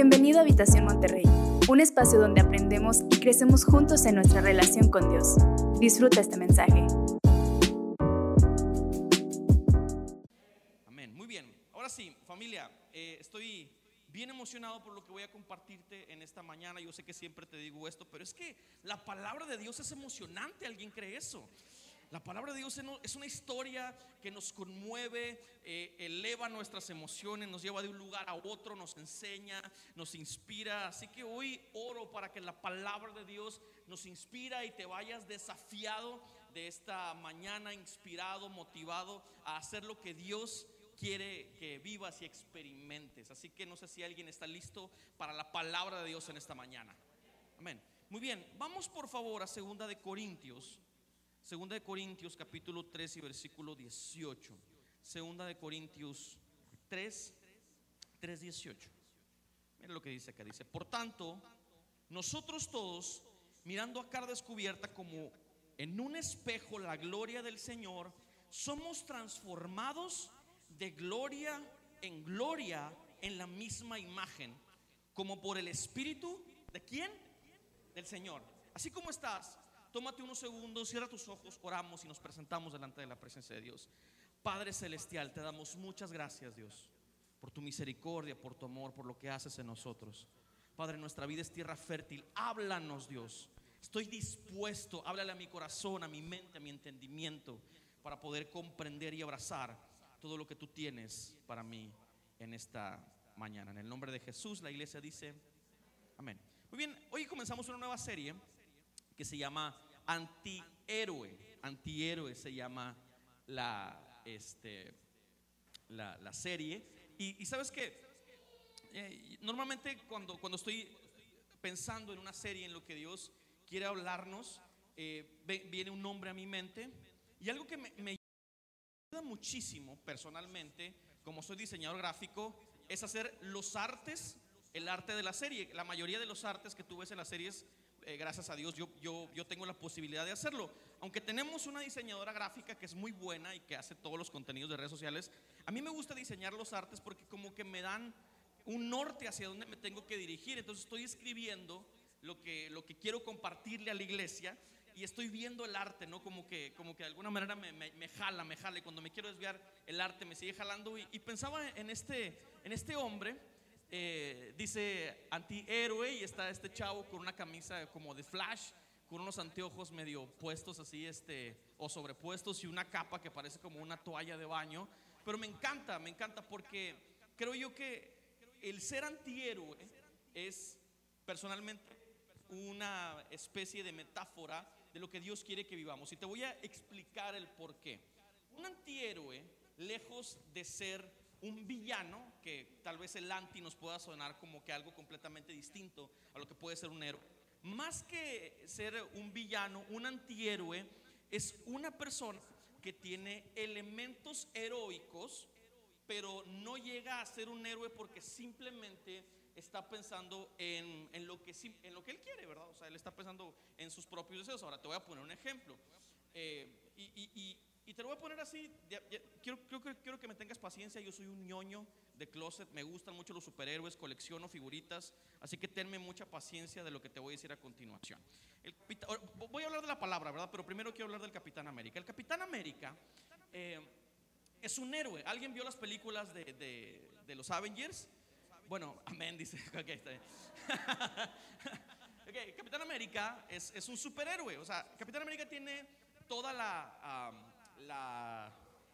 Bienvenido a Habitación Monterrey, un espacio donde aprendemos y crecemos juntos en nuestra relación con Dios. Disfruta este mensaje. Amén. Muy bien. Ahora sí, familia, eh, estoy bien emocionado por lo que voy a compartirte en esta mañana. Yo sé que siempre te digo esto, pero es que la palabra de Dios es emocionante. ¿Alguien cree eso? La palabra de Dios es una historia que nos conmueve, eh, eleva nuestras emociones, nos lleva de un lugar a otro, nos enseña, nos inspira. Así que hoy oro para que la palabra de Dios nos inspira y te vayas desafiado de esta mañana, inspirado, motivado a hacer lo que Dios quiere que vivas y experimentes. Así que no sé si alguien está listo para la palabra de Dios en esta mañana. Amén. Muy bien, vamos por favor a segunda de Corintios Segunda de Corintios capítulo 3 y versículo 18. Segunda de Corintios 3, 3, 18. Mira lo que dice acá. Dice, por tanto, nosotros todos, mirando a cara descubierta como en un espejo la gloria del Señor, somos transformados de gloria en gloria en la misma imagen, como por el Espíritu de quién? Del Señor. Así como estás, tómate unos segundos, cierra tus ojos, oramos y nos presentamos delante de la presencia de Dios. Padre Celestial, te damos muchas gracias, Dios, por tu misericordia, por tu amor, por lo que haces en nosotros. Padre, nuestra vida es tierra fértil. Háblanos, Dios. Estoy dispuesto, háblale a mi corazón, a mi mente, a mi entendimiento, para poder comprender y abrazar todo lo que tú tienes para mí en esta mañana. En el nombre de Jesús, la iglesia dice, amén. Muy bien, hoy comenzamos una nueva serie que se llama Antihéroe. Antihéroe se llama la, este, la, serie. Y, sabes que eh, normalmente cuando, cuando estoy pensando en una serie, en lo que Dios quiere hablarnos, eh, viene un nombre a mi mente. Y algo que me, me ayuda muchísimo personalmente, como soy diseñador gráfico, es hacer los artes, el arte de la serie. La mayoría de los artes que tú ves en las series eh, gracias a Dios, yo, yo, yo tengo la posibilidad de hacerlo. Aunque tenemos una diseñadora gráfica que es muy buena y que hace todos los contenidos de redes sociales, a mí me gusta diseñar los artes porque como que me dan un norte hacia donde me tengo que dirigir. Entonces estoy escribiendo lo que, lo que quiero compartirle a la iglesia y estoy viendo el arte, ¿no? Como que, como que de alguna manera me, me, jala, me jala. Y cuando me quiero desviar, el arte me sigue jalando. Y, y pensaba en este, en este hombre eh, dice antihéroe y está este chavo con una camisa como de flash, con unos anteojos medio puestos así, este, o sobrepuestos y una capa que parece como una toalla de baño. Pero me encanta, me encanta porque creo yo que el ser antihéroe es personalmente una especie de metáfora de lo que Dios quiere que vivamos. Y te voy a explicar el por qué. Un antihéroe, lejos de ser un villano, que tal vez el anti nos pueda sonar como que algo completamente distinto a lo que puede ser un héroe. Más que ser un villano, un antihéroe es una persona que tiene elementos heroicos, pero no llega a ser un héroe porque simplemente está pensando en, lo, que, en lo que él quiere, ¿verdad? O sea, él está pensando en sus propios deseos. Ahora te voy a poner un ejemplo. Eh, y te lo voy a poner así, quiero, quiero, que me tengas paciencia, yo soy un ñoño de closet, me gustan mucho los superhéroes, colecciono figuritas, así que tenme mucha paciencia de lo que te voy a decir a continuación. voy a hablar de la palabra, ¿verdad? Pero primero quiero hablar del Capitán América. El Capitán América eh, es un héroe. ¿Alguien vio las películas de, de, los Avengers? Bueno, amén, dice. Ok, está bien. okay, Capitán América es, es, un superhéroe. O sea, Capitán América tiene toda la la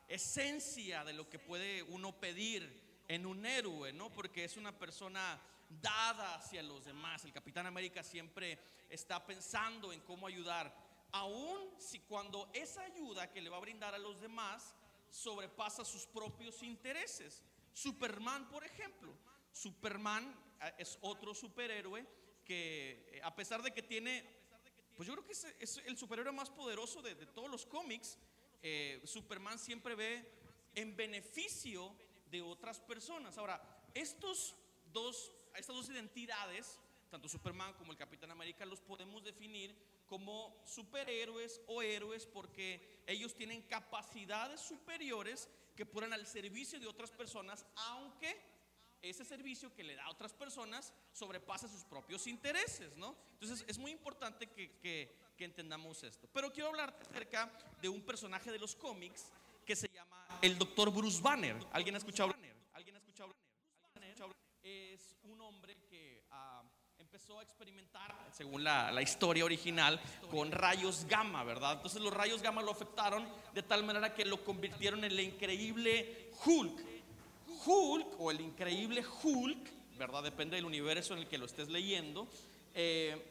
esencia de lo que puede uno pedir en un héroe, ¿no? Porque es una persona dada hacia los demás. El Capitán América siempre está pensando en cómo ayudar, aun si cuando esa ayuda que le va a brindar a los demás sobrepasa sus propios intereses. Superman, por ejemplo. Superman eh, es otro superhéroe que eh, a pesar de que tiene, pues yo creo que es, el superhéroe más poderoso de todos los cómics, eh, Superman siempre ve en beneficio de otras personas. Ahora, estos dos, estas dos identidades, tanto Superman como el Capitán América, los podemos definir como superhéroes o héroes porque ellos tienen capacidades superiores que ponen al servicio de otras personas, aunque ese servicio que le da a otras personas sobrepasa sus propios intereses, ¿no? Entonces es muy importante que, que, que entendamos esto. Pero quiero hablar acerca de un personaje de los cómics que se llama el doctor Bruce Banner. ¿Alguien ha escuchado? ¿Alguien ha escuchado? Es un hombre que ah, empezó a experimentar, según la, la historia original, con rayos gamma, ¿verdad? Entonces los rayos gamma lo afectaron de tal manera que lo convirtieron en el increíble Hulk. Hulk o el increíble Hulk, ¿verdad? Depende del universo en el que lo estés leyendo. Eh,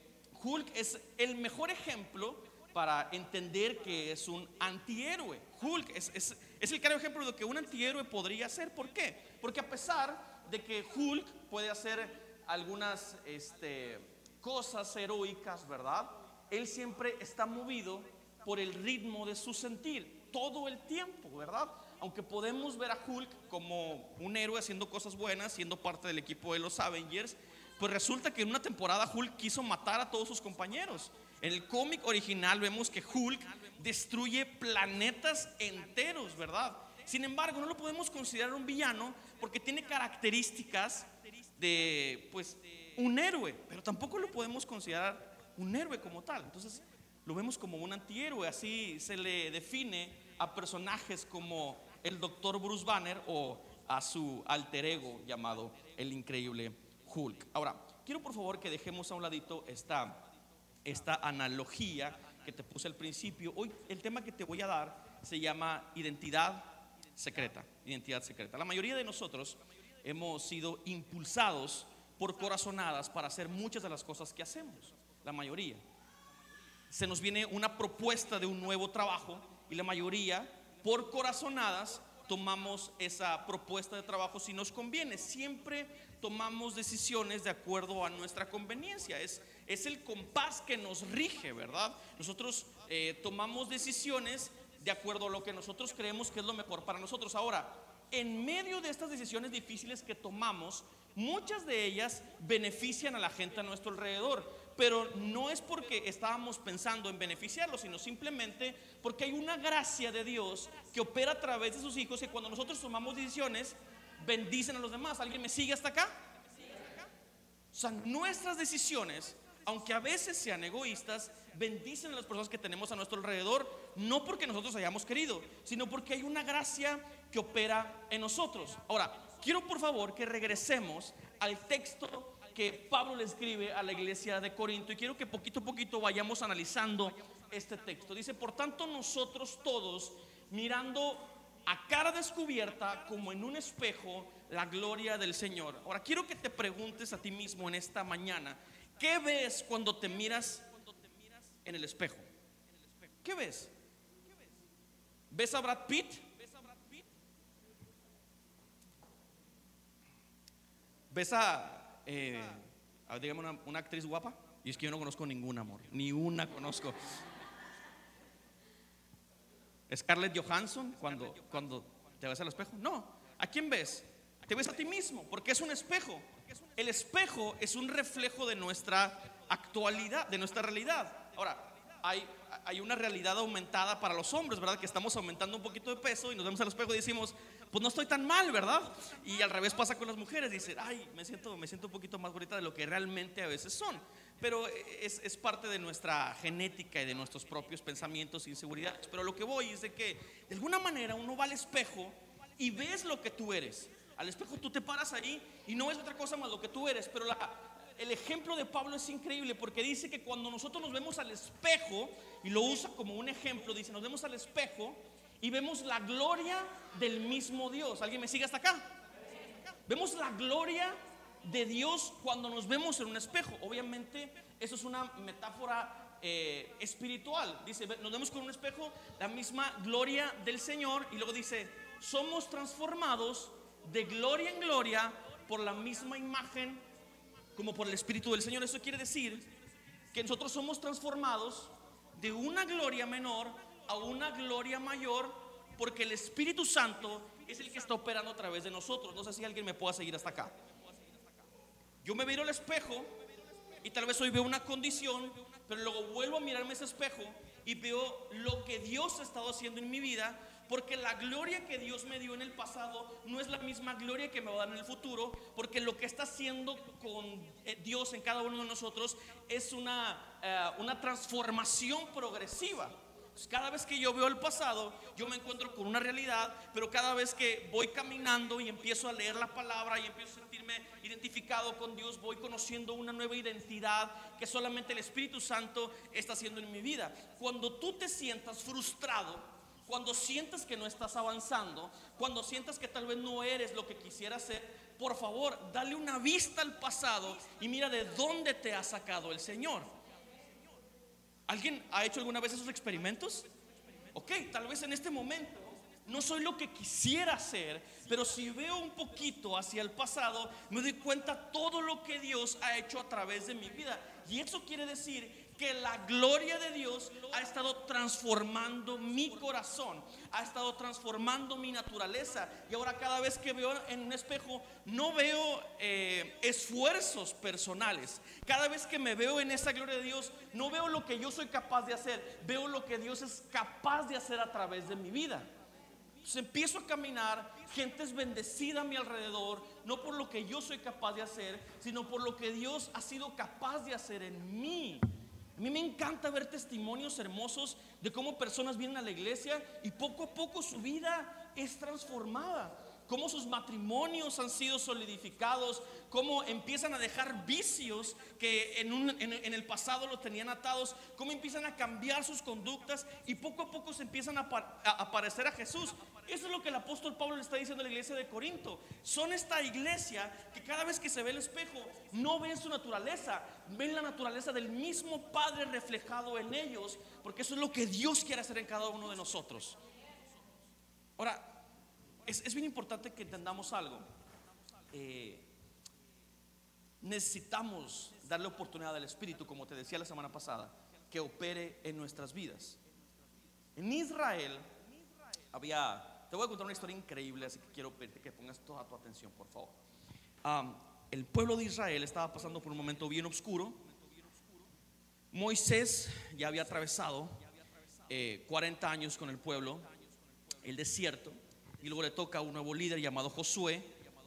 Hulk es el mejor ejemplo para entender que es un antihéroe. Hulk es, es, es el claro ejemplo de lo que un antihéroe podría ser. ¿Por qué? Porque a pesar de que Hulk puede hacer algunas este, cosas heroicas, ¿verdad? Él siempre está movido por el ritmo de su sentir, todo el tiempo, ¿verdad? Aunque podemos ver a Hulk como un héroe haciendo cosas buenas, siendo parte del equipo de los Avengers, pues resulta que en una temporada Hulk quiso matar a todos sus compañeros. En el cómic original vemos que Hulk destruye planetas enteros, ¿verdad? Sin embargo, no lo podemos considerar un villano porque tiene características de, pues, un héroe, pero tampoco lo podemos considerar un héroe como tal. Entonces, lo vemos como un antihéroe, así se le define a personajes como el doctor Bruce Banner o a su alter ego llamado el increíble Hulk. Ahora, quiero por favor que dejemos a un ladito esta, esta analogía que te puse al principio. Hoy el tema que te voy a dar se llama identidad secreta, identidad secreta. La mayoría de nosotros hemos sido impulsados por corazonadas para hacer muchas de las cosas que hacemos, la mayoría. Se nos viene una propuesta de un nuevo trabajo y la mayoría, por corazonadas, tomamos esa propuesta de trabajo si nos conviene. Siempre tomamos decisiones de acuerdo a nuestra conveniencia. Es, es el compás que nos rige, ¿verdad? Nosotros eh, tomamos decisiones de acuerdo a lo que nosotros creemos que es lo mejor para nosotros. Ahora, en medio de estas decisiones difíciles que tomamos, muchas de ellas benefician a la gente a nuestro alrededor, pero no es porque estábamos pensando en beneficiarlos, sino simplemente porque hay una gracia de Dios que opera a través de sus hijos y cuando nosotros tomamos decisiones, bendicen a los demás. ¿Alguien me sigue hasta acá? O sea, nuestras decisiones, aunque a veces sean egoístas, bendicen a las personas que tenemos a nuestro alrededor, no porque nosotros hayamos querido, sino porque hay una gracia que opera en nosotros. Ahora, quiero por favor que regresemos al texto que Pablo le escribe a la iglesia de Corinto y quiero que poquito a poquito vayamos analizando este texto. Dice, por tanto nosotros todos, mirando a cara descubierta como en un espejo la gloria del Señor. Ahora quiero que te preguntes a ti mismo en esta mañana, ¿qué ves cuando te miras en el espejo? ¿Qué ves? ¿Ves a Brad Pitt? ¿Ves a, eh, una, una actriz guapa? Y es que yo no conozco ningún amor, ni una conozco. Scarlett Johansson cuando, cuando te ves al espejo? No. ¿A quién ves? Te ves a ti mismo, porque es un espejo. El espejo es un reflejo de nuestra actualidad, de nuestra realidad. Ahora, hay, hay una realidad aumentada para los hombres, ¿verdad? Que estamos aumentando un poquito de peso y nos vemos al espejo y decimos, pues no estoy tan mal, ¿verdad? Y al revés pasa con las mujeres, dicen, ay, me siento, me siento un poquito más bonita de lo que realmente a veces son. Pero es, es parte de nuestra genética y de nuestros propios pensamientos e inseguridades. Pero lo que voy es de que de alguna manera uno va al espejo y ves lo que tú eres. Al espejo tú te paras ahí y no es otra cosa más lo que tú eres, pero la, el ejemplo de Pablo es increíble porque dice que cuando nosotros nos vemos al espejo, y lo usa como un ejemplo, dice, nos vemos al espejo y vemos la gloria del mismo Dios. ¿Alguien me sigue hasta acá? Vemos la gloria de Dios cuando nos vemos en un espejo. Obviamente, eso es una metáfora eh, espiritual. Dice, nos vemos con un espejo, la misma gloria del Señor, y luego dice, somos transformados de gloria en gloria por la misma imagen como por el Espíritu del Señor. Eso quiere decir que nosotros somos transformados de una gloria menor a una gloria mayor porque el Espíritu Santo es el que está operando a través de nosotros. No sé si alguien me pueda seguir hasta acá. Yo me miro al espejo y tal vez hoy veo una condición, pero luego vuelvo a mirarme ese espejo y veo lo que Dios ha estado haciendo en mi vida porque la gloria que Dios me dio en el pasado no es la misma gloria que me va a dar en el futuro, porque lo que está haciendo con eh, Dios en cada uno de nosotros es una, eh, una transformación progresiva. Pues cada vez que yo veo el pasado, yo me encuentro con una realidad, pero cada vez que voy caminando y empiezo a leer la palabra y empiezo a sentirme identificado con Dios, voy conociendo una nueva identidad que solamente el Espíritu Santo está haciendo en mi vida. Cuando tú te sientas frustrado, cuando sientas que no estás avanzando, cuando sientas que tal vez no eres lo que quisieras ser, por favor, dale una vista al pasado y mira de dónde te ha sacado el Señor. ¿Alguien ha hecho alguna vez esos experimentos? Ok, tal vez en este momento no soy lo que quisiera ser, pero si veo un poquito hacia el pasado, me doy cuenta todo lo que Dios ha hecho a través de mi vida. Y eso quiere decir que la gloria de Dios ha estado transformando mi corazón, ha estado transformando mi naturaleza. Y ahora cada vez que veo en un espejo, no veo eh, esfuerzos personales. Cada vez que me veo en esa gloria de Dios, no veo lo que yo soy capaz de hacer, veo lo que Dios es capaz de hacer a través de mi vida. Entonces empiezo a caminar, gente es bendecida a mi alrededor, no por lo que yo soy capaz de hacer, sino por lo que Dios ha sido capaz de hacer en mí. A mí me encanta ver testimonios hermosos de cómo personas vienen a la iglesia y poco a poco su vida es transformada. Cómo sus matrimonios han sido solidificados, cómo empiezan a dejar vicios que en, el pasado los tenían atados, cómo empiezan a cambiar sus conductas y poco a poco se empiezan a, a, parecer a Jesús. Eso es lo que el apóstol Pablo le está diciendo a la iglesia de Corinto. Son esta iglesia que cada vez que se ve el espejo no ven su naturaleza, ven la naturaleza del mismo Padre reflejado en ellos, porque eso es lo que Dios quiere hacer en cada uno de nosotros. Ahora, es, bien importante que entendamos algo. Eh, necesitamos darle oportunidad al Espíritu, como te decía la semana pasada, que opere en nuestras vidas. En Israel había te voy a contar una historia increíble, así que quiero pedirte que pongas toda tu atención, por favor. el pueblo de Israel estaba pasando por un momento bien oscuro. Moisés ya había atravesado 40 eh, años con el pueblo, el desierto, y luego le toca a un nuevo líder llamado Josué.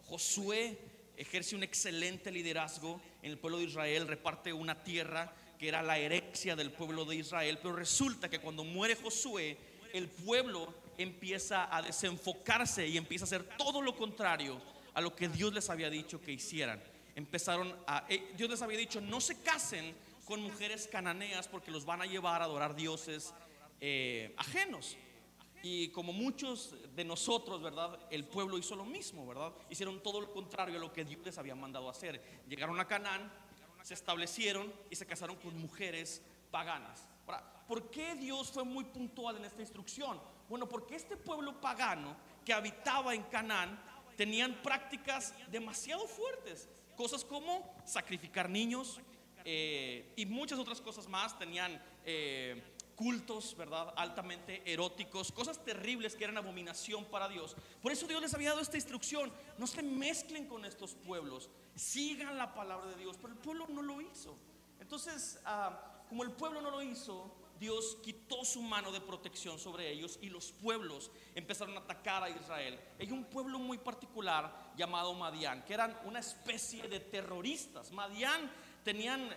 Josué ejerce un excelente liderazgo en el pueblo de Israel, reparte una tierra que era la herencia del pueblo de Israel, pero resulta que cuando muere Josué, el pueblo empieza a desenfocarse y empieza a hacer todo lo contrario a lo que Dios les había dicho que hicieran. Empezaron a, eh, Dios les había dicho, no se casen con mujeres cananeas porque los van a llevar a adorar dioses eh, ajenos. Y como muchos de nosotros, ¿verdad? El pueblo hizo lo mismo, ¿verdad? Hicieron todo lo contrario a lo que Dios les había mandado hacer. Llegaron a Canaán, se establecieron y se casaron con mujeres paganas. ¿por qué Dios fue muy puntual en esta instrucción? Bueno, porque este pueblo pagano que habitaba en Canaán tenían prácticas demasiado fuertes, cosas como sacrificar niños eh, y muchas otras cosas más, tenían eh, cultos, ¿verdad? Altamente eróticos, cosas terribles que eran abominación para Dios. Por eso Dios les había dado esta instrucción, no se mezclen con estos pueblos, sigan la palabra de Dios, pero el pueblo no lo hizo. Entonces, ah, como el pueblo no lo hizo, Dios quitó su mano de protección sobre ellos y los pueblos empezaron a atacar a Israel. Hay un pueblo muy particular llamado Madián, que eran una especie de terroristas. Madián tenían,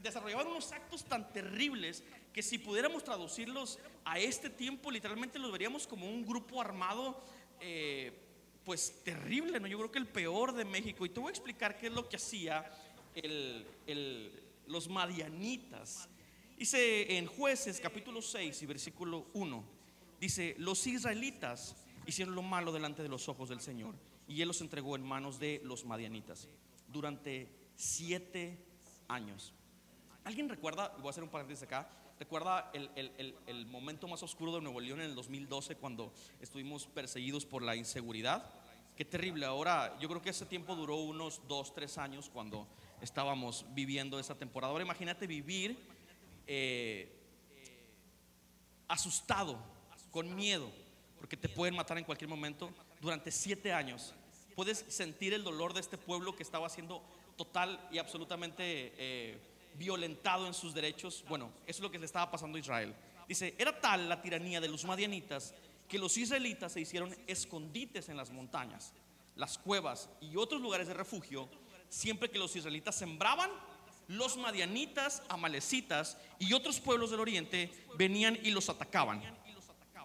desarrollaban unos actos tan terribles que si pudiéramos traducirlos a este tiempo, literalmente los veríamos como un grupo armado, eh, pues terrible, ¿no? Yo creo que el peor de México. Y te voy a explicar qué es lo que hacía los madianitas. Dice en jueces capítulo 6 y versículo 1, dice, los israelitas hicieron lo malo delante de los ojos del Señor y él los entregó en manos de los madianitas durante siete años. ¿Alguien recuerda, voy a hacer un paréntesis acá, recuerda el, el, momento más oscuro de Nuevo León en el 2012 cuando estuvimos perseguidos por la inseguridad? Qué terrible, ahora yo creo que ese tiempo duró unos dos, tres años cuando estábamos viviendo esa temporada. Ahora imagínate vivir eh, asustado, con miedo, porque te pueden matar en cualquier momento durante siete años. Puedes sentir el dolor de este pueblo que estaba siendo total y absolutamente eh, violentado en sus derechos. Bueno, eso es lo que le estaba pasando a Israel. Dice, era tal la tiranía de los madianitas que los israelitas se hicieron escondites en las montañas, las cuevas y otros lugares de refugio, siempre que los israelitas sembraban, los madianitas, amalecitas y otros pueblos del oriente venían y los atacaban.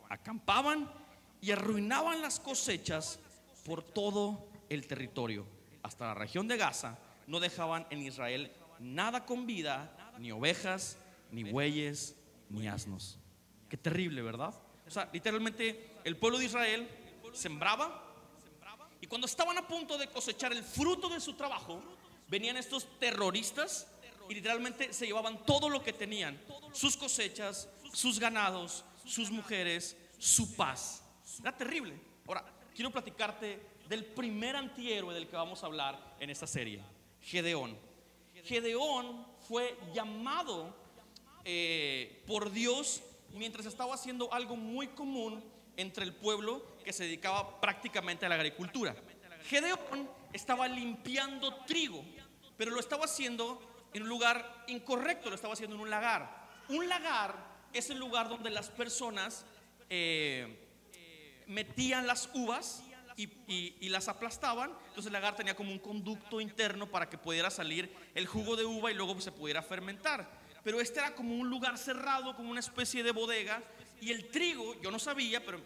Acampaban y arruinaban las cosechas por todo el territorio. Hasta la región de Gaza no dejaban en Israel nada con vida, ni ovejas, ni bueyes, ni asnos. Qué terrible, ¿verdad? O sea, literalmente el pueblo de Israel sembraba y cuando estaban a punto de cosechar el fruto de su trabajo, venían estos terroristas y literalmente se llevaban todo lo que tenían, sus cosechas, sus ganados, sus mujeres, su paz. Era terrible. Ahora, quiero platicarte del primer antihéroe del que vamos a hablar en esta serie, Gedeón. Gedeón fue llamado eh, por Dios mientras estaba haciendo algo muy común entre el pueblo que se dedicaba prácticamente a la agricultura. Gedeón estaba limpiando trigo, pero lo estaba haciendo en un lugar incorrecto, lo estaba haciendo en un lagar. Un lagar es el lugar donde las personas eh, metían las uvas y, las aplastaban. Entonces el lagar tenía como un conducto interno para que pudiera salir el jugo de uva y luego se pudiera fermentar. Pero este era como un lugar cerrado, como una especie de bodega. Y el trigo, yo no sabía, pero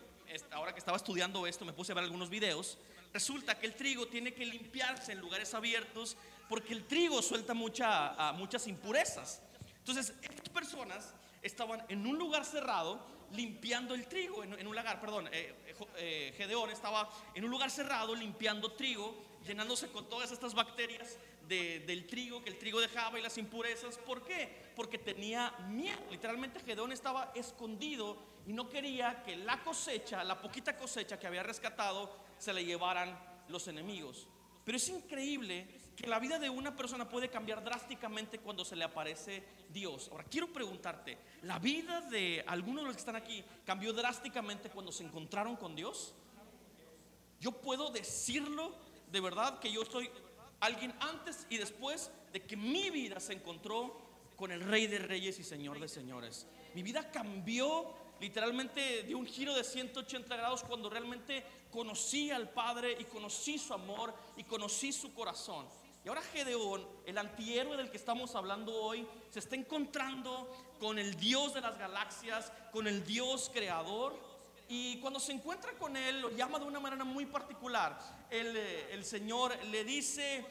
ahora que estaba estudiando esto, me puse a ver algunos videos. Resulta que el trigo tiene que limpiarse en lugares abiertos porque el trigo suelta mucha, muchas impurezas. Entonces, estas personas estaban en un lugar cerrado limpiando el trigo, en, un lagar, perdón, eh, eh, Gedeón estaba en un lugar cerrado limpiando trigo, llenándose con todas estas bacterias del trigo que el trigo dejaba y las impurezas. ¿Por qué? Porque tenía miedo. Literalmente Gedeón estaba escondido y no quería que la cosecha, la poquita cosecha que había rescatado, se la llevaran los enemigos. Pero es increíble que la vida de una persona puede cambiar drásticamente cuando se le aparece Dios. Ahora, quiero preguntarte, ¿la vida de algunos de los que están aquí cambió drásticamente cuando se encontraron con Dios? Yo puedo decirlo de verdad que yo soy alguien antes y después de que mi vida se encontró con el Rey de Reyes y Señor de Señores. Mi vida cambió literalmente de un giro de 180 grados cuando realmente conocí al Padre y conocí su amor y conocí su corazón. Y ahora Gedeón, el antihéroe del que estamos hablando hoy, se está encontrando con el Dios de las galaxias, con el Dios creador. Y cuando se encuentra con él, lo llama de una manera muy particular. El, eh, el Señor le dice,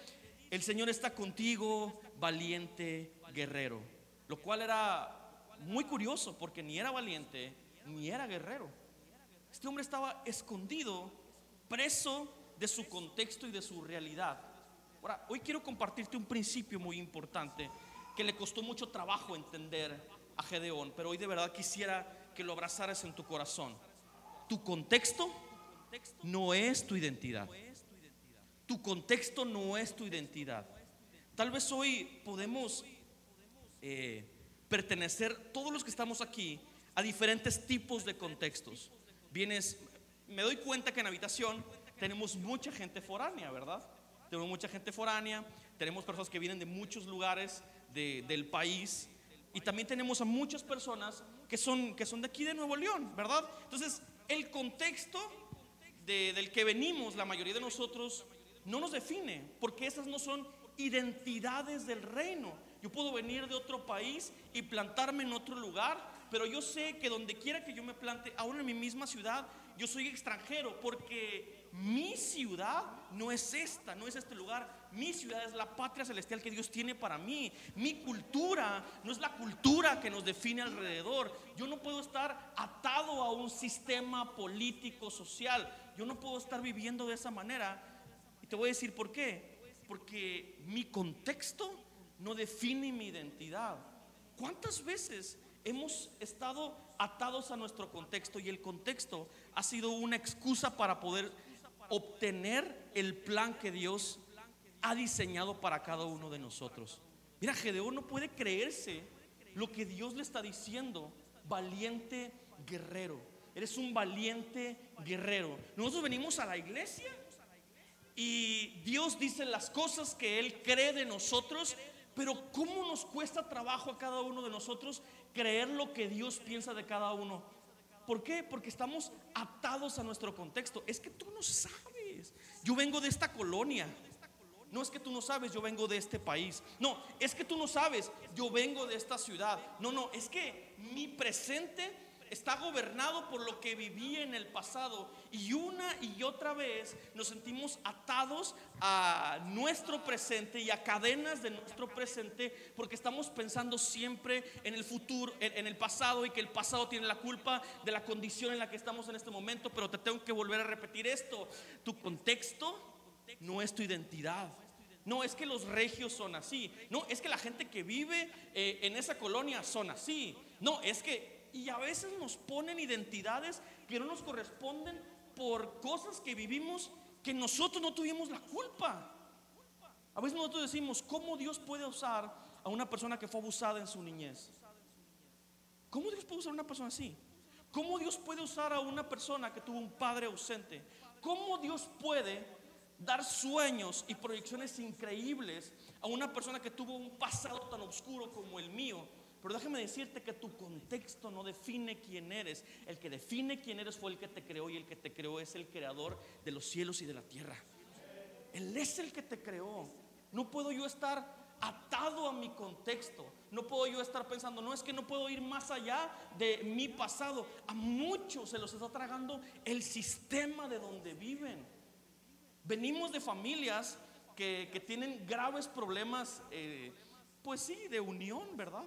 el Señor está contigo, valiente guerrero. Lo cual era muy curioso porque ni era valiente ni era guerrero. Este hombre estaba escondido, preso de su contexto y de su realidad. Ahora, hoy quiero compartirte un principio muy importante que le costó mucho trabajo entender a Gedeón, pero hoy de verdad quisiera que lo abrazaras en tu corazón. Tu contexto no es tu identidad. Tu contexto no es tu identidad. Tal vez hoy podemos eh, pertenecer, todos los que estamos aquí, a diferentes tipos de contextos. Vienes, me doy cuenta que en habitación tenemos mucha gente foránea, ¿verdad? Tenemos mucha gente foránea, tenemos personas que vienen de muchos lugares del país y también tenemos a muchas personas que son, que son de aquí de Nuevo León, ¿verdad? Entonces, el contexto del que venimos, la mayoría de nosotros, no nos define, porque esas no son identidades del reino. Yo puedo venir de otro país y plantarme en otro lugar, pero yo sé que donde quiera que yo me plante, aún en mi misma ciudad, yo soy extranjero, porque mi ciudad no es esta, no es este lugar. Mi ciudad es la patria celestial que Dios tiene para mí. Mi cultura no es la cultura que nos define alrededor. Yo no puedo estar atado a un sistema político, social. Yo no puedo estar viviendo de esa manera. Y te voy a decir por qué. Porque mi contexto no define mi identidad. ¿Cuántas veces hemos estado atados a nuestro contexto y el contexto ha sido una excusa para poder obtener el plan que Dios ha diseñado para cada uno de nosotros. Mira, Gedeón no puede creerse lo que Dios le está diciendo, valiente guerrero. Eres un valiente guerrero. Nosotros venimos a la iglesia y Dios dice las cosas que Él cree de nosotros, pero ¿cómo nos cuesta trabajo a cada uno de nosotros creer lo que Dios piensa de cada uno? ¿Por qué? Porque estamos atados a nuestro contexto. Es que tú no sabes. Yo vengo de esta colonia. No es que tú no sabes, yo vengo de este país. No, es que tú no sabes, yo vengo de esta ciudad. No, no, es que mi presente está gobernado por lo que viví en el pasado y una y otra vez nos sentimos atados a nuestro presente y a cadenas de nuestro presente porque estamos pensando siempre en el futuro, en, el pasado y que el pasado tiene la culpa de la condición en la que estamos en este momento, pero te tengo que volver a repetir esto, tu contexto no es tu identidad. No es que los regios son así. No, es que la gente que vive eh, en esa colonia son así. No, es que y a veces nos ponen identidades que no nos corresponden por cosas que vivimos que nosotros no tuvimos la culpa. A veces nosotros decimos, ¿cómo Dios puede usar a una persona que fue abusada en su niñez? ¿Cómo Dios puede usar a una persona así? ¿Cómo Dios puede usar a una persona que tuvo un padre ausente? ¿Cómo Dios puede dar sueños y proyecciones increíbles a una persona que tuvo un pasado tan oscuro como el mío? Pero déjame decirte que tu contexto no define quién eres. El que define quién eres fue el que te creó y el que te creó es el creador de los cielos y de la tierra. Él es el que te creó. No puedo yo estar atado a mi contexto. No puedo yo estar pensando, no es que no puedo ir más allá de mi pasado. A muchos se los está tragando el sistema de donde viven. Venimos de familias que, tienen graves problemas, eh, pues sí, de unión, ¿verdad?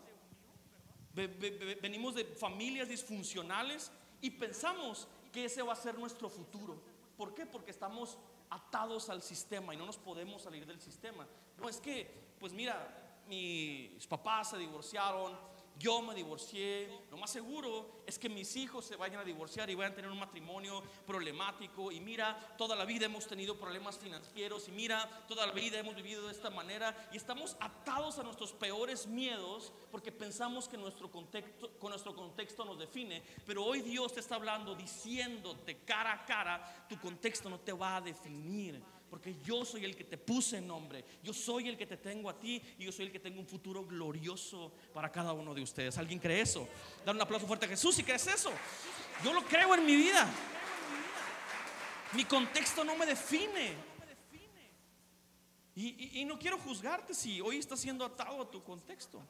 Venimos de familias disfuncionales y pensamos que ese va a ser nuestro futuro. ¿Por qué? Porque estamos atados al sistema y no nos podemos salir del sistema. No es que, pues mira, mis papás se divorciaron, yo me divorcié, lo más seguro es que mis hijos se vayan a divorciar y vayan a tener un matrimonio problemático. Y mira, toda la vida hemos tenido problemas financieros y mira, toda la vida hemos vivido de esta manera y estamos atados a nuestros peores miedos porque pensamos que nuestro contexto, con nuestro contexto nos define. Pero hoy Dios te está hablando, diciéndote cara a cara, tu contexto no te va a definir porque yo soy el que te puse en nombre, yo soy el que te tengo a ti y yo soy el que tengo un futuro glorioso para cada uno de ustedes. ¿Alguien cree eso? Dar un aplauso fuerte a Jesús si crees eso. Yo lo creo en mi vida. Mi contexto no me define. Y, no quiero juzgarte si hoy estás siendo atado a tu contexto.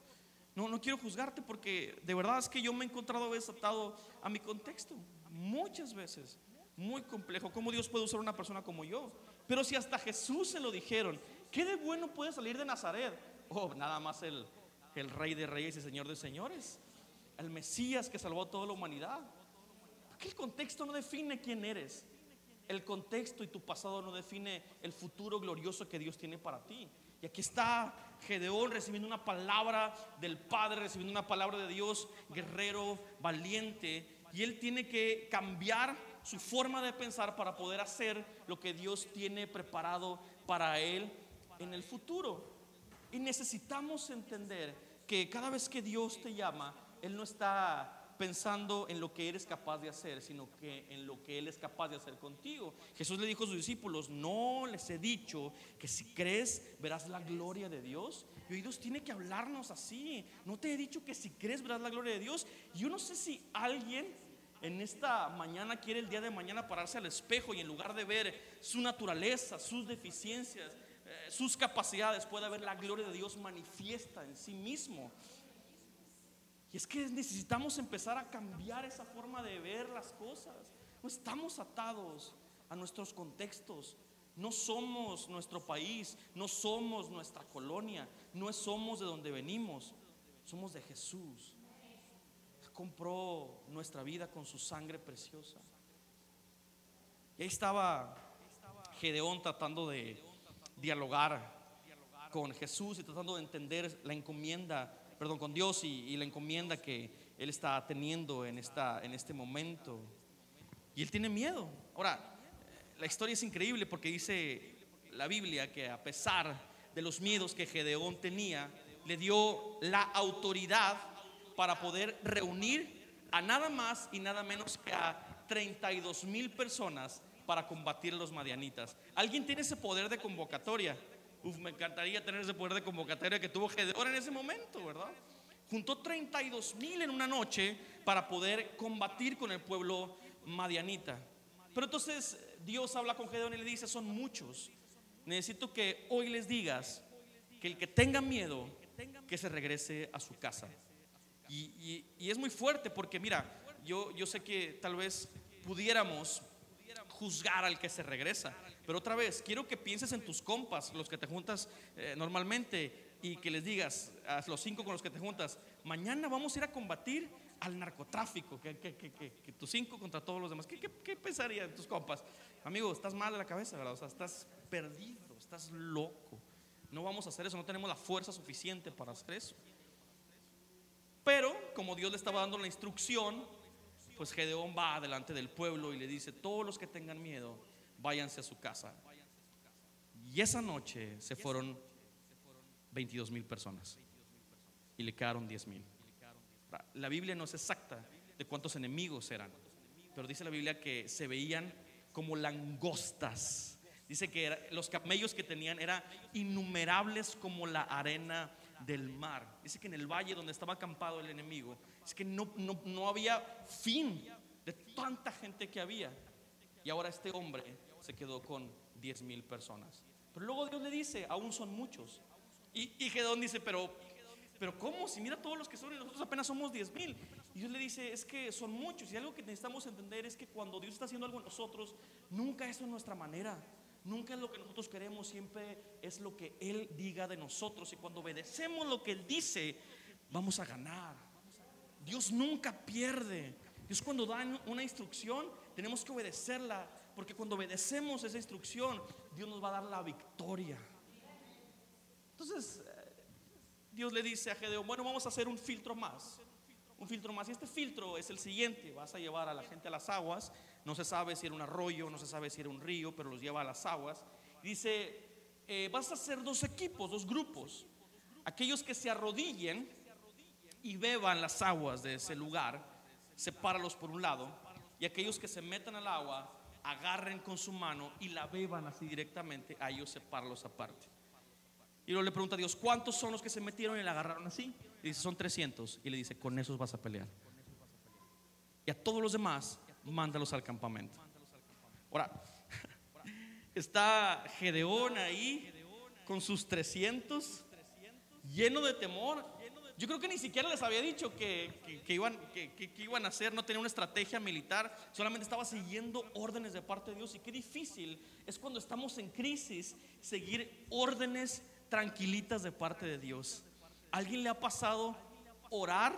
No, no quiero juzgarte porque de verdad es que yo me he encontrado a veces atado a mi contexto. Muchas veces. Muy complejo. ¿Cómo Dios puede usar una persona como yo? Pero si hasta Jesús se lo dijeron, ¿qué de bueno puede salir de Nazaret? Oh, nada más el, el rey de reyes y señor de señores. El Mesías que salvó a toda la humanidad. Porque el contexto no define quién eres. El contexto y tu pasado no define el futuro glorioso que Dios tiene para ti. Y aquí está Gedeón recibiendo una palabra del Padre, recibiendo una palabra de Dios, guerrero, valiente. Y él tiene que cambiar su forma de pensar para poder hacer lo que Dios tiene preparado para él en el futuro. Y necesitamos entender que cada vez que Dios te llama, Él no está pensando en lo que eres capaz de hacer, sino que en lo que Él es capaz de hacer contigo. Jesús le dijo a sus discípulos, no les he dicho que si crees verás la gloria de Dios. Y hoy Dios tiene que hablarnos así. No te he dicho que si crees verás la gloria de Dios. Yo no sé si alguien en esta mañana quiere el día de mañana pararse al espejo y en lugar de ver su naturaleza, sus deficiencias, eh, sus capacidades, pueda ver la gloria de Dios manifiesta en sí mismo. Y es que necesitamos empezar a cambiar esa forma de ver las cosas. No estamos atados a nuestros contextos. No somos nuestro país, no somos nuestra colonia, no somos de donde venimos, somos de Jesús compró nuestra vida con su sangre preciosa. Y ahí estaba Gedeón tratando de dialogar con Jesús y tratando de entender la encomienda, perdón, con Dios y, la encomienda que él está teniendo en, esta, en este momento. Y él tiene miedo. Ahora, la historia es increíble porque dice la Biblia que a pesar de los miedos que Gedeón tenía, le dio la autoridad para poder reunir a nada más y nada menos que a 32 mil personas para combatir a los madianitas. ¿Alguien tiene ese poder de convocatoria? Uf, me encantaría tener ese poder de convocatoria que tuvo Gedeón en ese momento, ¿verdad? juntó 32 mil en una noche para poder combatir con el pueblo madianita. Pero entonces Dios habla con Gedeón y le dice, son muchos. Necesito que hoy les digas que el que tenga miedo, que se regrese a su casa. Y, es muy fuerte porque mira, yo, sé que tal vez pudiéramos juzgar al que se regresa. Pero otra vez, quiero que pienses en tus compas, los que te juntas eh, normalmente, y que les digas a los cinco con los que te juntas, mañana vamos a ir a combatir al narcotráfico, que, que, tus cinco contra todos los demás. ¿Qué, qué, pensarían tus compas? Amigo, estás mal de la cabeza, ¿verdad? O sea, estás perdido, estás loco. No vamos a hacer eso, no tenemos la fuerza suficiente para hacer eso. Pero como Dios le estaba dando la instrucción, pues Gedeón va delante del pueblo y le dice, todos los que tengan miedo, váyanse a su casa. Y esa noche se fueron 22 mil personas y le quedaron 10 mil. La Biblia no es exacta de cuántos enemigos eran, pero dice la Biblia que se veían como langostas. Dice que los camellos que tenían eran innumerables como la arena del mar. Dice que en el valle donde estaba acampado el enemigo, es que no, no, no había fin de tanta gente que había. Y ahora este hombre se quedó con 10 mil personas. Pero luego Dios le dice, aún son muchos. Y, y Gedón dice, pero, pero ¿cómo? Si mira todos los que son y nosotros apenas somos 10 mil. Y Dios le dice, es que son muchos. Y algo que necesitamos entender es que cuando Dios está haciendo algo en nosotros, nunca es a nuestra manera. Nunca es lo que nosotros queremos, siempre es lo que Él diga de nosotros. Y cuando obedecemos lo que Él dice, vamos a ganar. Dios nunca pierde. Dios cuando da una instrucción, tenemos que obedecerla. Porque cuando obedecemos esa instrucción, Dios nos va a dar la victoria. Entonces, eh, Dios le dice a Gedeón, bueno, vamos a hacer un filtro más. Un filtro más. Y este filtro es el siguiente. Vas a llevar a la gente a las aguas no se sabe si era un arroyo, no se sabe si era un río, pero los lleva a las aguas. Dice, eh, vas a hacer dos equipos, dos grupos. Aquellos que se arrodillen y beban las aguas de ese lugar, sepáralos por un lado. Y aquellos que se metan al agua, agarren con su mano y la beban así directamente, a ellos sepáralos aparte. Y luego le pregunta a Dios, ¿cuántos son los que se metieron y la agarraron así? Y dice, son 300. Y le dice, con esos vas a pelear. Y a todos los demás mándalos al campamento. Ahora, está Gedeón ahí con sus 300, lleno de temor. Yo creo que ni siquiera les había dicho que, iban, que, iban a hacer, no tenía una estrategia militar, solamente estaba siguiendo órdenes de parte de Dios. Y qué difícil es cuando estamos en crisis seguir órdenes tranquilitas de parte de Dios. ¿Alguien le ha pasado orar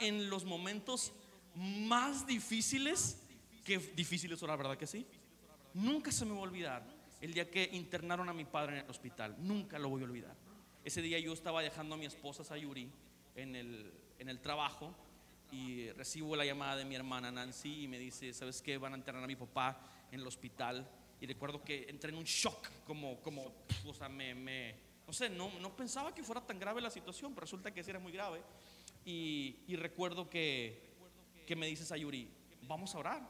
en los momentos más difíciles que difíciles orar, ¿verdad que sí? Nunca se me va a olvidar el día que internaron a mi padre en el hospital. Nunca lo voy a olvidar. Ese día yo estaba dejando a mi esposa Sayuri en el, en el trabajo y recibo la llamada de mi hermana Nancy y me dice, ¿sabes qué? Van a internar a mi papá en el hospital. Y recuerdo que entré en un shock, como, como o sea, me, me no sé, no, no, pensaba que fuera tan grave la situación, pero resulta que sí era muy grave. Y, y recuerdo que que me dices a Yuri, vamos a orar.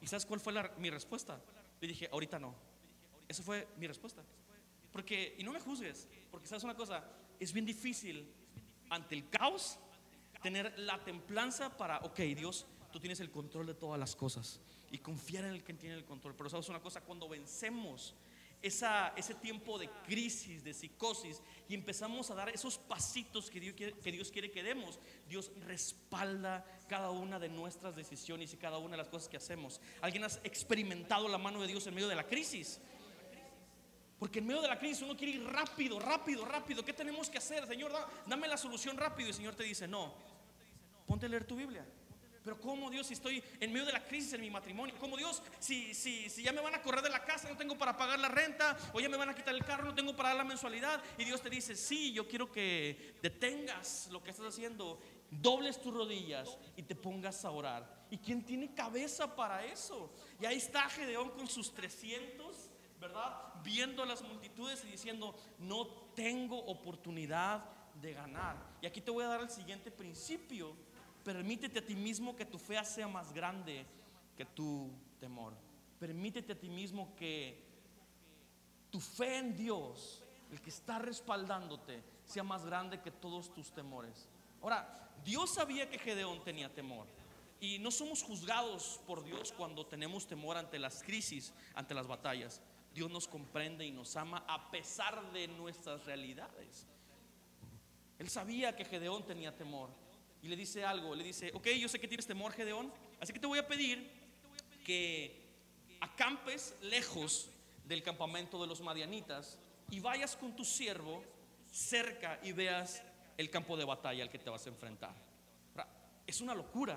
¿Y sabes cuál fue mi respuesta? Le dije, ahorita no. Esa fue mi respuesta. Porque, y no me juzgues, porque sabes una cosa, es bien difícil ante el caos tener la templanza para, ok, Dios, tú tienes el control de todas las cosas y confiar en el que tiene el control. Pero sabes una cosa, cuando vencemos ese tiempo de crisis, de psicosis, y empezamos a dar esos pasitos que Dios, que Dios quiere que demos, Dios respalda cada una de nuestras decisiones y cada una de las cosas que hacemos. ¿Alguien ha experimentado la mano de Dios en medio de la crisis? Porque en medio de la crisis uno quiere ir rápido, rápido, rápido. ¿Qué tenemos que hacer? Señor, dame la solución rápido. Y el Señor te dice, no, ponte a leer tu Biblia. Pero ¿cómo Dios si estoy en medio de la crisis en mi matrimonio? ¿Cómo Dios si, si, si ya me van a correr de la casa, no tengo para pagar la renta? ¿O ya me van a quitar el carro, no tengo para dar la mensualidad? Y Dios te dice, sí, yo quiero que detengas lo que estás haciendo, dobles tus rodillas y te pongas a orar. ¿Y quién tiene cabeza para eso? Y ahí está Gedeón con sus 300, ¿verdad? Viendo a las multitudes y diciendo, no tengo oportunidad de ganar. Y aquí te voy a dar el siguiente principio Permítete a ti mismo que tu fe sea más grande que tu temor. Permítete a ti mismo que tu fe en Dios, el que está respaldándote, sea más grande que todos tus temores. Ahora, Dios sabía que Gedeón tenía temor. Y no somos juzgados por Dios cuando tenemos temor ante las crisis, ante las batallas. Dios nos comprende y nos ama a pesar de nuestras realidades. Él sabía que Gedeón tenía temor y le dice algo, le dice, ok, yo sé que tienes temor, Gedeón, así que te voy a pedir que acampes lejos del campamento de los madianitas y vayas con tu siervo cerca y veas el campo de batalla al que te vas a enfrentar. Es una locura,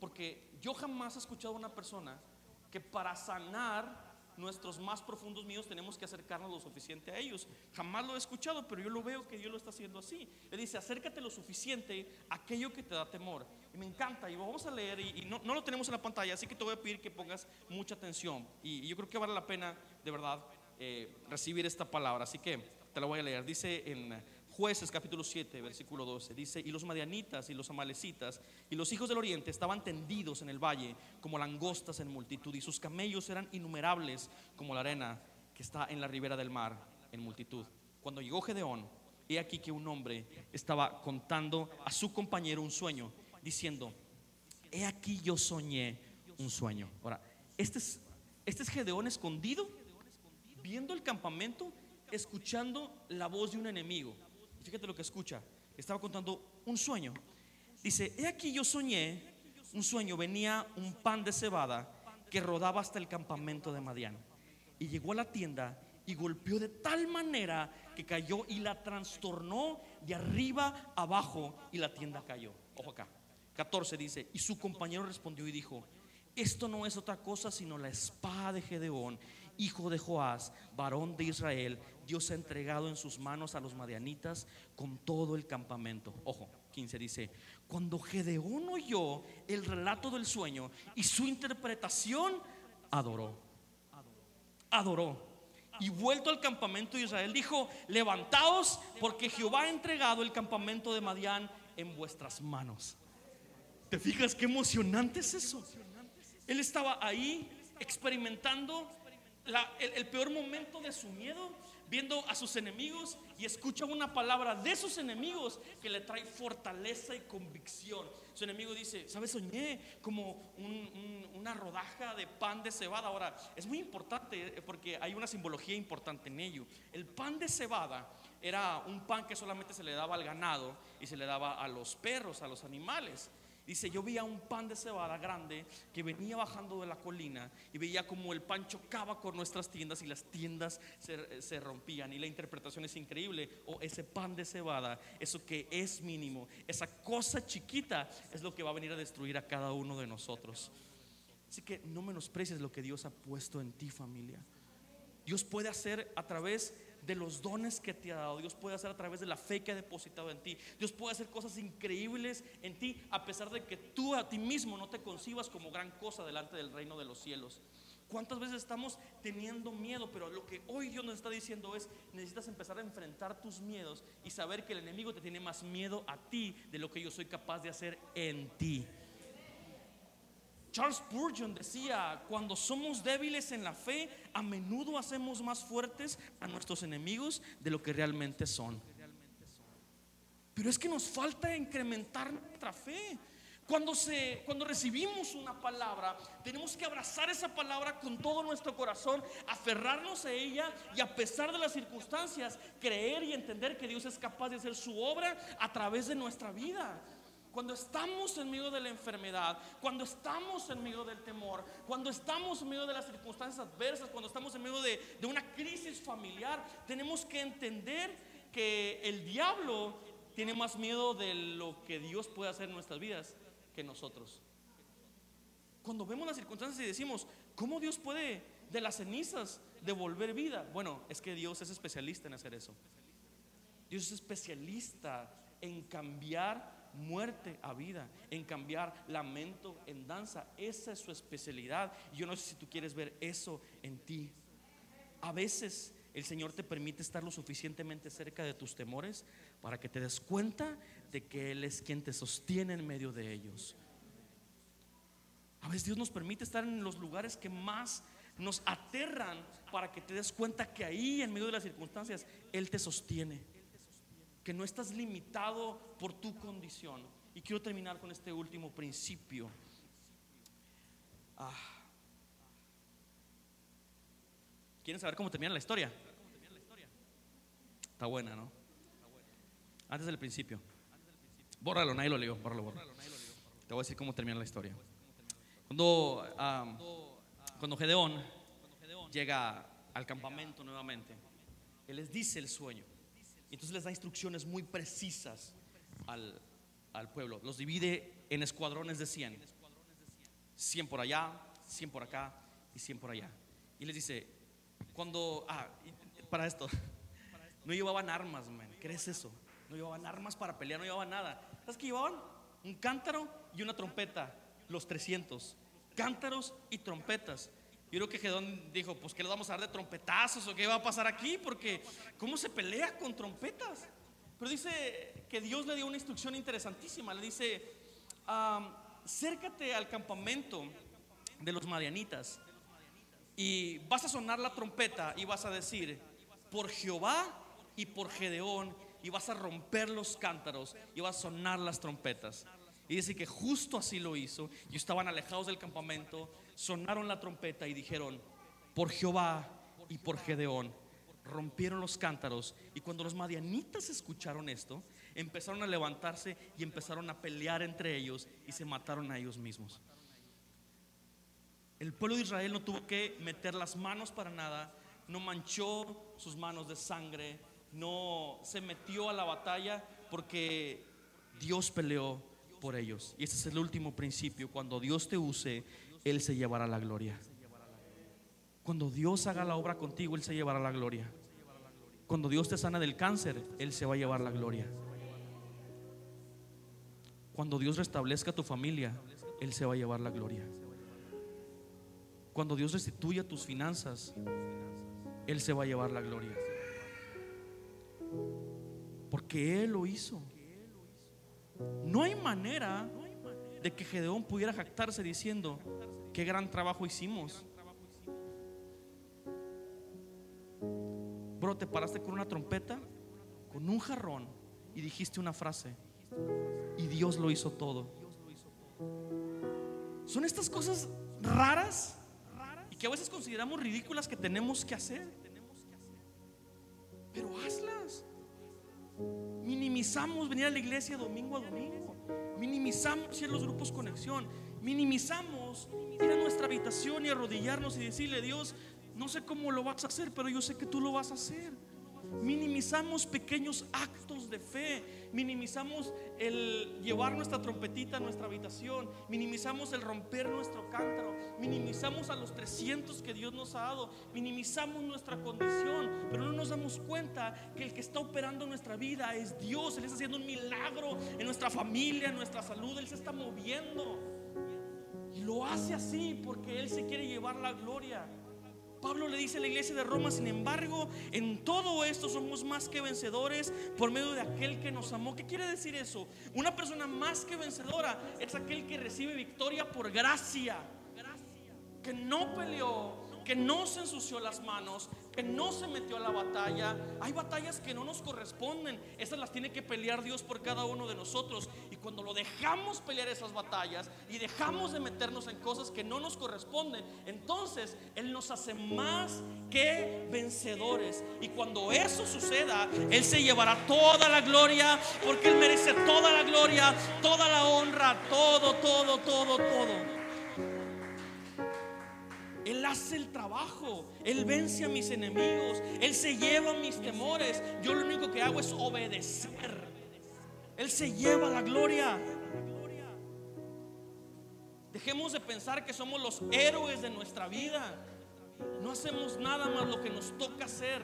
porque yo jamás he escuchado a una persona que para sanar nuestros más profundos míos tenemos que acercarnos lo suficiente a ellos. Jamás lo he escuchado, pero yo lo veo que Dios lo está haciendo así. Le dice, acércate lo suficiente a aquello que te da temor. Y me encanta, y vamos a leer, y, no, lo tenemos en la pantalla, así que te voy a pedir que pongas mucha atención. Y, yo creo que vale la pena, de verdad, eh, recibir esta palabra. Así que te la voy a leer. Dice en Jueces capítulo 7, versículo 12, dice, y los madianitas y los amalecitas y los hijos del oriente estaban tendidos en el valle como langostas en multitud, y sus camellos eran innumerables como la arena que está en la ribera del mar en multitud. Cuando llegó Gedeón, he aquí que un hombre estaba contando a su compañero un sueño, diciendo, he aquí yo soñé un sueño. Ahora, este es, este es Gedeón escondido, viendo el campamento, escuchando la voz de un enemigo. Fíjate lo que escucha. Estaba contando un sueño. Dice, he aquí yo soñé un sueño. Venía un pan de cebada que rodaba hasta el campamento de Madián. Y llegó a la tienda y golpeó de tal manera que cayó y la trastornó de arriba abajo y la tienda cayó. Ojo acá. 14 dice, y su compañero respondió y dijo, esto no es otra cosa sino la espada de Gedeón hijo de Joás, varón de Israel, Dios ha entregado en sus manos a los madianitas con todo el campamento. Ojo, 15 dice, cuando Gedeón oyó el relato del sueño y su interpretación, adoró. Adoró. Y vuelto al campamento de Israel, dijo, levantaos porque Jehová ha entregado el campamento de Madián en vuestras manos. ¿Te fijas qué emocionante es eso? Él estaba ahí experimentando el, peor momento de su miedo, viendo a sus enemigos y escucha una palabra de sus enemigos que le trae fortaleza y convicción. Su enemigo dice, ¿sabes? Soñé como una rodaja de pan de cebada. Ahora, es muy importante eh, porque hay una simbología importante en ello. El pan de cebada era un pan que solamente se le daba al ganado y se le daba a los perros, a los animales. Dice, yo veía un pan de cebada grande que venía bajando de la colina y veía como el pan chocaba con nuestras tiendas y las tiendas se, rompían. Y la interpretación es increíble. O ese pan de cebada, eso que es mínimo, esa cosa chiquita es lo que va a venir a destruir a cada uno de nosotros. Así que no menosprecies lo que Dios ha puesto en ti familia. Dios puede hacer a través de los dones que te ha dado. Dios puede hacer a través de la fe que ha depositado en ti. Dios puede hacer cosas increíbles en ti a pesar de que tú a ti mismo no te concibas como gran cosa delante del reino de los cielos. ¿Cuántas veces estamos teniendo miedo? Pero lo que hoy Dios nos está diciendo es, necesitas empezar a enfrentar tus miedos y saber que el enemigo te tiene más miedo a ti de lo que yo soy capaz de hacer en ti. Charles Spurgeon decía, cuando somos débiles en la fe, a menudo hacemos más fuertes a nuestros enemigos de lo que realmente son. Pero es que nos falta incrementar nuestra fe. Cuando, se, cuando recibimos una palabra, tenemos que abrazar esa palabra con todo nuestro corazón, aferrarnos a ella y a pesar de las circunstancias, creer y entender que Dios es capaz de hacer su obra a través de nuestra vida cuando estamos en medio de la enfermedad, cuando estamos en medio del temor, cuando estamos en medio de las circunstancias adversas, cuando estamos en medio de, una crisis familiar, tenemos que entender que el diablo tiene más miedo de lo que Dios puede hacer en nuestras vidas que nosotros. Cuando vemos las circunstancias y decimos, ¿cómo Dios puede de las cenizas devolver vida? Bueno, es que Dios es especialista en hacer eso. Dios es especialista en cambiar muerte a vida, en cambiar lamento en danza. Esa es su especialidad. Yo no sé si tú quieres ver eso en ti. A veces el Señor te permite estar lo suficientemente cerca de tus temores para que te des cuenta de que Él es quien te sostiene en medio de ellos. A veces Dios nos permite estar en los lugares que más nos aterran para que te des cuenta que ahí, en medio de las circunstancias, Él te sostiene. Que no estás limitado por tu condición. Y quiero terminar con este último principio. Ah. ¿Quieren saber cómo termina la historia? Está buena, ¿no? Antes del principio. Bórralo, nadie lo leyó. Bórralo, bórralo. Te voy a decir cómo termina la historia. Cuando, ah, cuando Gedeón llega al campamento nuevamente, él les dice el sueño. Entonces les da instrucciones muy precisas al, al pueblo. Los divide en escuadrones de 100. 100 por allá, 100 por acá y 100 por allá. Y les dice, cuando, ah, para esto, no llevaban armas, man. ¿Crees eso? No llevaban armas para pelear, no llevaban nada. ¿Sabes qué llevaban? Un cántaro y una trompeta, los 300. Cántaros y trompetas. Yo creo que Gedón dijo, pues ¿qué le vamos a dar de trompetazos o qué va a pasar aquí? Porque ¿cómo se pelea con trompetas? Pero dice que Dios le dio una instrucción interesantísima. Le dice, acércate al campamento de los marianitas y vas a sonar la trompeta y vas a decir, por Jehová y por Gedeón, y vas a romper los cántaros y vas a sonar las trompetas. Y dice que justo así lo hizo. Y estaban alejados del campamento, sonaron la trompeta y dijeron, por Jehová y por Gedeón, rompieron los cántaros. Y cuando los madianitas escucharon esto, empezaron a levantarse y empezaron a pelear entre ellos y se mataron a ellos mismos. El pueblo de Israel no tuvo que meter las manos para nada, no manchó sus manos de sangre, no se metió a la batalla porque Dios peleó por ellos. Y ese es el último principio. Cuando Dios te use, Él se llevará la gloria. Cuando Dios haga la obra contigo, Él se llevará la gloria. Cuando Dios te sana del cáncer, Él se va a llevar la gloria. Cuando Dios restablezca tu familia, Él se va a llevar la gloria. Cuando Dios restituya tus finanzas, Él se va a llevar la gloria. Porque Él lo hizo. No hay manera de que Gedeón pudiera jactarse diciendo, qué gran trabajo hicimos. Bro, te paraste con una trompeta, con un jarrón y dijiste una frase. Y Dios lo hizo todo. Son estas cosas raras y que a veces consideramos ridículas que tenemos que hacer. Pero hazlas. Minimizamos venir a la iglesia domingo a domingo. Minimizamos ir a los grupos conexión. Minimizamos ir a nuestra habitación y arrodillarnos y decirle, Dios, no sé cómo lo vas a hacer, pero yo sé que tú lo vas a hacer. Minimizamos pequeños actos de fe, minimizamos el llevar nuestra trompetita a nuestra habitación, minimizamos el romper nuestro cántaro, minimizamos a los 300 que Dios nos ha dado, minimizamos nuestra condición, pero no nos damos cuenta que el que está operando nuestra vida es Dios, Él está haciendo un milagro en nuestra familia, en nuestra salud, Él se está moviendo. Y lo hace así porque Él se quiere llevar la gloria. Pablo le dice a la iglesia de Roma, sin embargo, en todo esto somos más que vencedores por medio de aquel que nos amó. ¿Qué quiere decir eso? Una persona más que vencedora es aquel que recibe victoria por gracia, que no peleó, que no se ensució las manos, que no se metió a la batalla. Hay batallas que no nos corresponden. Esas las tiene que pelear Dios por cada uno de nosotros. Y cuando lo dejamos pelear esas batallas y dejamos de meternos en cosas que no nos corresponden, entonces Él nos hace más que vencedores. Y cuando eso suceda, Él se llevará toda la gloria, porque Él merece toda la gloria, toda la honra, todo, todo, todo, todo. Él hace el trabajo. Él vence a mis enemigos. Él se lleva mis temores. Yo lo único que hago es obedecer. Él se lleva la gloria. Dejemos de pensar que somos los héroes de nuestra vida. No hacemos nada más lo que nos toca hacer.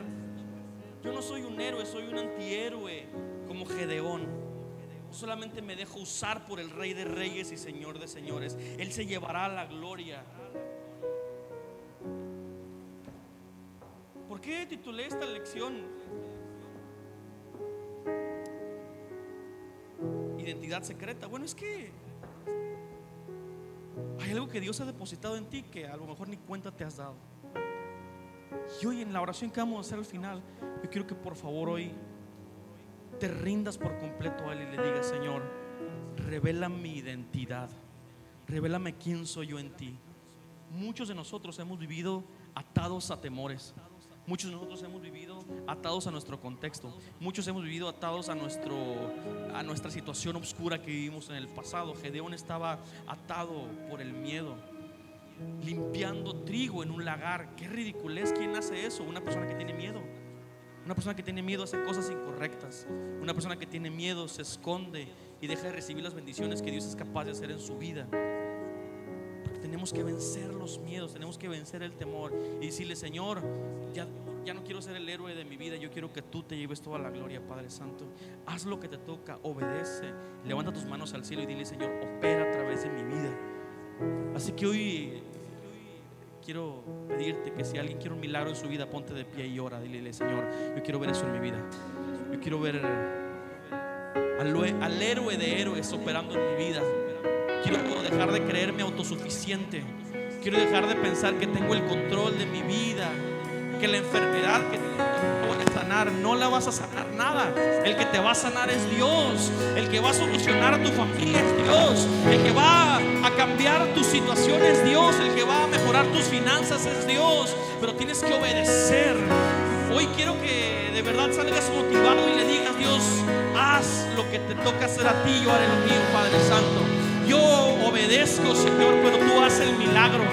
Yo no soy un héroe, soy un antihéroe como Gedeón. Solamente me dejo usar por el Rey de Reyes y Señor de Señores. Él se llevará la gloria. ¿Por qué titulé esta lección? Identidad secreta. Bueno, es que hay algo que Dios ha depositado en ti que a lo mejor ni cuenta te has dado. Y hoy en la oración que vamos a hacer al final, yo quiero que por favor hoy te rindas por completo a Él y le digas, Señor, revela mi identidad, revélame quién soy yo en ti. Muchos de nosotros hemos vivido atados a temores. Muchos de nosotros hemos vivido atados a nuestro contexto. Muchos hemos vivido atados a, nuestro, a nuestra situación oscura que vivimos en el pasado. Gedeón estaba atado por el miedo, limpiando trigo en un lagar. Qué ridiculez. ¿Quién hace eso? Una persona que tiene miedo. Una persona que tiene miedo hace cosas incorrectas. Una persona que tiene miedo se esconde y deja de recibir las bendiciones que Dios es capaz de hacer en su vida. Tenemos que vencer los miedos, tenemos que vencer el temor y decirle, Señor, ya, ya no quiero ser el héroe de mi vida, yo quiero que tú te lleves toda la gloria, Padre Santo. Haz lo que te toca, obedece, levanta tus manos al cielo y dile, Señor, opera a través de mi vida. Así que hoy quiero pedirte que si alguien quiere un milagro en su vida, ponte de pie y ora. Dile, Señor, yo quiero ver eso en mi vida. Yo quiero ver al, al héroe de héroes operando en mi vida. Quiero dejar de creerme autosuficiente. Quiero dejar de pensar que tengo el control de mi vida. Que la enfermedad que voy a sanar, no la vas a sanar nada. El que te va a sanar es Dios. El que va a solucionar a tu familia es Dios. El que va a cambiar tu situación es Dios. El que va a mejorar tus finanzas es Dios. Pero tienes que obedecer. Hoy quiero que de verdad salgas motivado y le digas, Dios, haz lo que te toca hacer a ti, yo haré lo mío, Padre Santo. Yo obedezco, Señor, pero tú haces el milagro.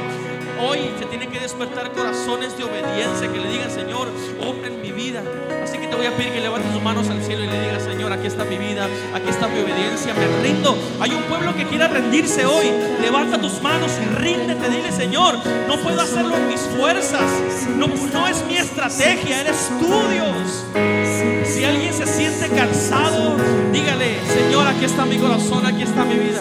Hoy se tiene que despertar corazones de obediencia que le digan, Señor, obra en mi vida. Así que te voy a pedir que levantes tus manos al cielo y le digas, Señor, aquí está mi vida, aquí está mi obediencia, me rindo. Hay un pueblo que quiera rendirse hoy. Levanta tus manos y ríndete. Dile, Señor, no puedo hacerlo en mis fuerzas. No, no es mi estrategia, eres tú, Dios. Alguien se siente cansado, dígale, Señor, aquí está mi corazón, aquí está mi vida.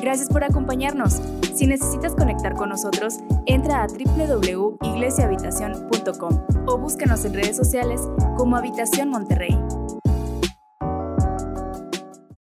Gracias por acompañarnos. Si necesitas conectar con nosotros, entra a www.iglesiahabitacion.com o búscanos en redes sociales como Habitación Monterrey.